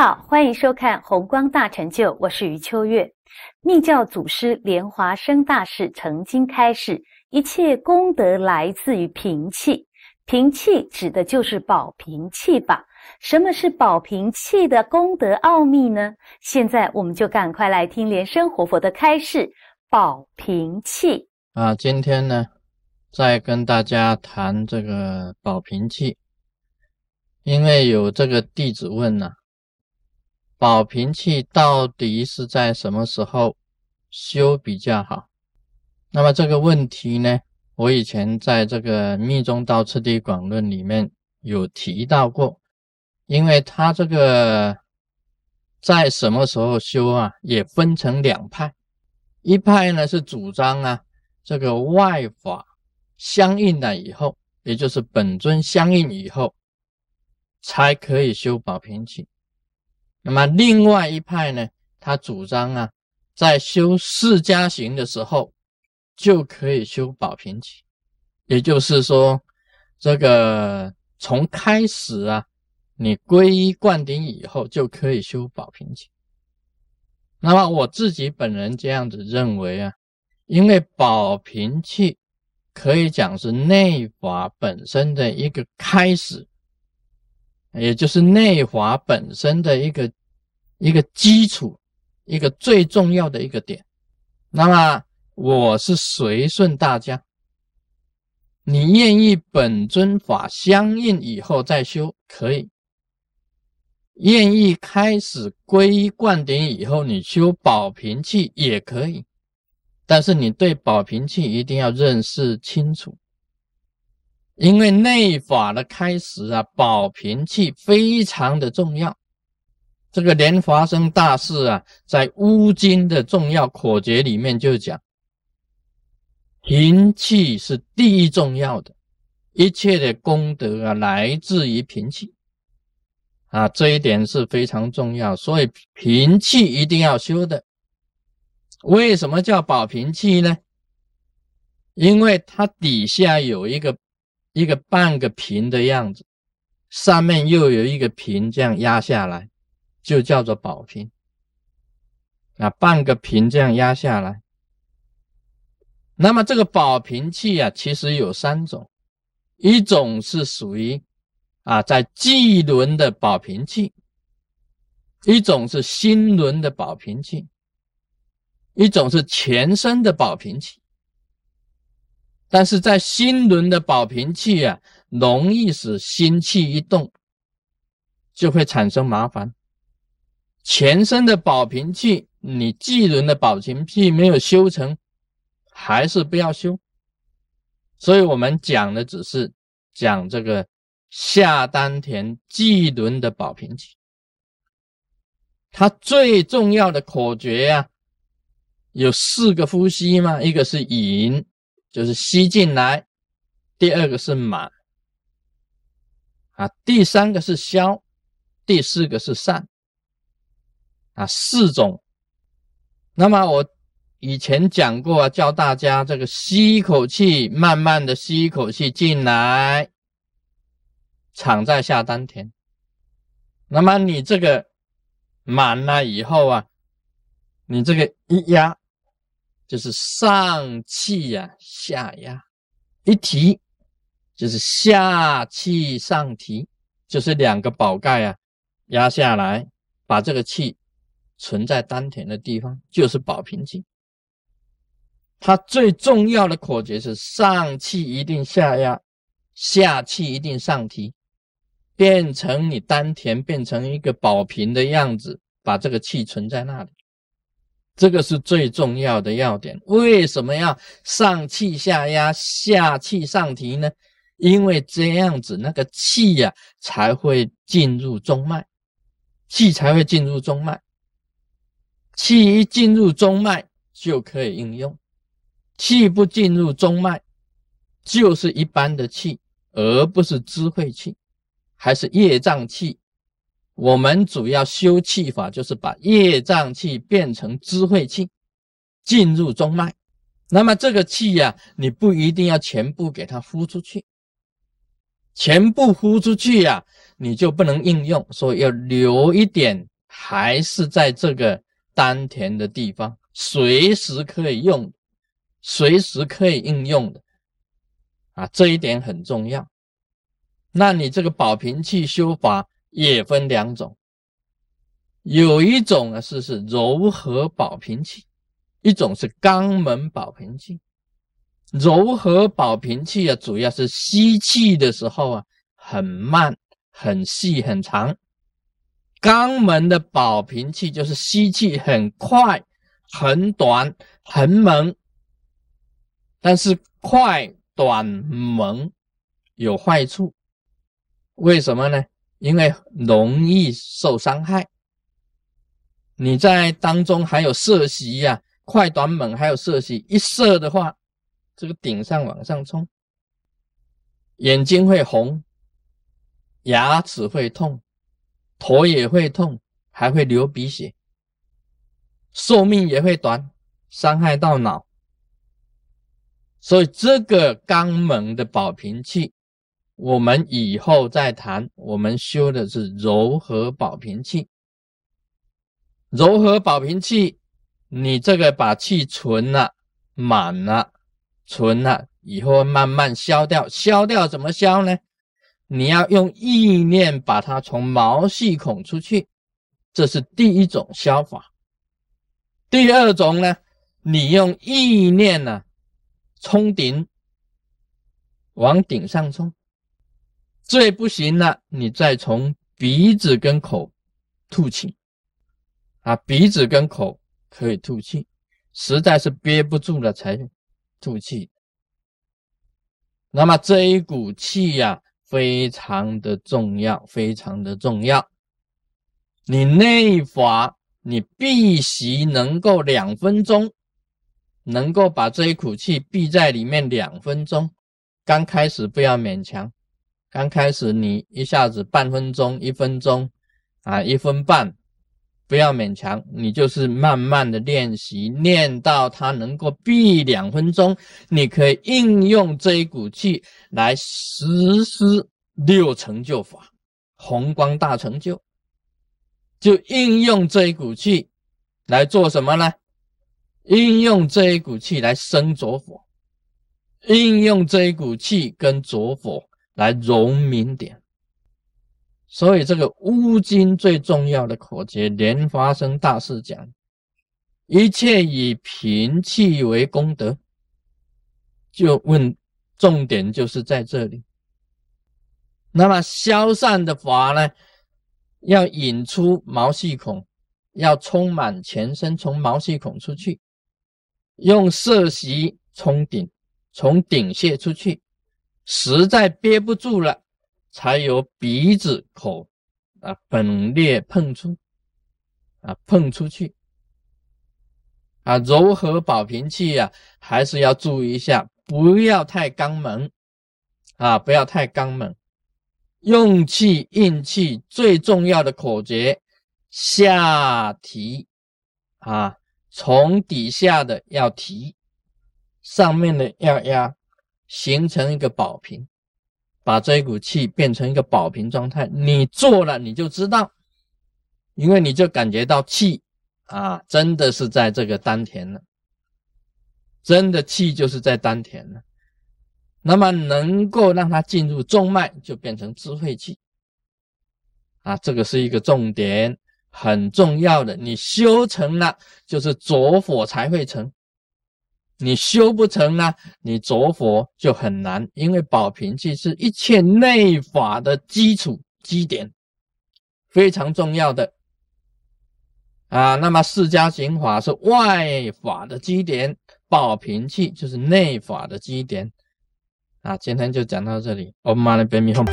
好，欢迎收看《红光大成就》，我是余秋月。密教祖师莲华生大师曾经开示：一切功德来自于平气，平气指的就是保平气法。什么是保平气的功德奥秘呢？现在我们就赶快来听莲生活佛的开示：保平气啊，今天呢，再跟大家谈这个保平气，因为有这个弟子问呢。保平气到底是在什么时候修比较好？那么这个问题呢，我以前在这个《密宗道次第广论》里面有提到过，因为他这个在什么时候修啊，也分成两派，一派呢是主张啊，这个外法相应了以后，也就是本尊相应以后，才可以修保平气。那么另外一派呢，他主张啊，在修释迦行的时候就可以修保平气，也就是说，这个从开始啊，你皈依灌顶以后就可以修保平气。那么我自己本人这样子认为啊，因为保平气可以讲是内法本身的一个开始。也就是内华本身的一个一个基础，一个最重要的一个点。那么我是随顺大家，你愿意本尊法相应以后再修可以，愿意开始皈依灌顶以后你修保平气也可以，但是你对保平气一定要认识清楚。因为内法的开始啊，保平气非常的重要。这个莲华生大师啊，在《乌金》的重要口诀里面就讲，平气是第一重要的，一切的功德啊，来自于平气啊，这一点是非常重要。所以平气一定要修的。为什么叫保平气呢？因为它底下有一个。一个半个平的样子，上面又有一个平，这样压下来，就叫做宝平。啊，半个平这样压下来，那么这个宝平器啊，其实有三种，一种是属于啊在际轮的宝平器，一种是心轮的宝平器，一种是前身的宝平器。但是在心轮的保平气啊，容易使心气一动，就会产生麻烦。全身的保平气，你气轮的保平气没有修成，还是不要修。所以我们讲的只是讲这个下丹田气轮的保平气。它最重要的口诀呀，有四个呼吸嘛，一个是引。就是吸进来，第二个是满，啊，第三个是消，第四个是散，啊，四种。那么我以前讲过啊，教大家这个吸一口气，慢慢的吸一口气进来，藏在下丹田。那么你这个满了以后啊，你这个一压。就是上气呀，下压，一提就是下气上提，就是两个宝盖啊压下来，把这个气存在丹田的地方，就是保平气。它最重要的口诀是上气一定下压，下气一定上提，变成你丹田变成一个宝瓶的样子，把这个气存在那里。这个是最重要的要点。为什么要上气下压、下气上提呢？因为这样子那个气呀才会进入中脉，气才会进入中脉。气一进入中脉就可以应用，气不进入中脉就是一般的气，而不是智慧气，还是业障气。我们主要修气法，就是把业障气变成智慧气，进入中脉。那么这个气呀，你不一定要全部给它呼出去，全部呼出去呀，你就不能应用，所以要留一点还是在这个丹田的地方，随时可以用，随时可以应用的啊，这一点很重要。那你这个保平气修法也分两种，有一种呢是是柔和保平气，一种是肛门保平气。柔和保平气啊，主要是吸气的时候啊，很慢、很细、很长。肛门的保平气就是吸气很快、很短、很猛，但是快、短、猛有坏处。为什么呢？因为容易受伤害。你在当中还有射息呀，快、短、猛还有射息，一射的话，这个顶上往上冲，眼睛会红，牙齿会痛。头也会痛，还会流鼻血，寿命也会短，伤害到脑。所以这个肛门的保平器，我们以后再谈。我们修的是柔和保平气，柔和保平气，你这个把气存了、满了、存了以后，慢慢消掉。消掉怎么消呢？你要用意念把它从毛细孔出去，这是第一种消法。第二种呢，你用意念呢冲顶，往顶上冲。最不行了，你再从鼻子跟口吐气。啊，鼻子跟口可以吐气，实在是憋不住了才吐气。那么这一股气呀。非常的重要，非常的重要。你内法，你必须能够两分钟，能够把这一口气闭在里面两分钟。刚开始不要勉强，刚开始你一下子半分钟、一分钟啊，一分半，不要勉强，你就是慢慢的练习，练到它能够闭两分钟，你可以应用这一股气。来实施六成就法，宏光大成就，就应用这一股气来做什么呢？应用这一股气来生着火，应用这一股气跟着火来融明点。所以这个乌金最重要的口诀，莲花生大师讲，一切以平气为功德。就问。重点就是在这里。那么消散的法呢，要引出毛细孔，要充满全身，从毛细孔出去，用色息冲顶，从顶泄出去，实在憋不住了，才由鼻子口啊本裂碰出，啊碰出去，啊柔和保平气呀，还是要注意一下。不要太肛门啊！不要太肛门，用气运气最重要的口诀下提啊，从底下的要提，上面的要压，形成一个宝瓶，把这一股气变成一个宝瓶状态。你做了你就知道，因为你就感觉到气啊，真的是在这个丹田了。真的气就是在丹田了，那么能够让它进入中脉，就变成智慧气啊，这个是一个重点，很重要的。你修成了，就是着火才会成；你修不成呢，你着佛就很难，因为保平气是一切内法的基础基点，非常重要的啊。那么释迦行法是外法的基点。保平气就是内法的基点啊，今天就讲到这里，我们马上别迷糊。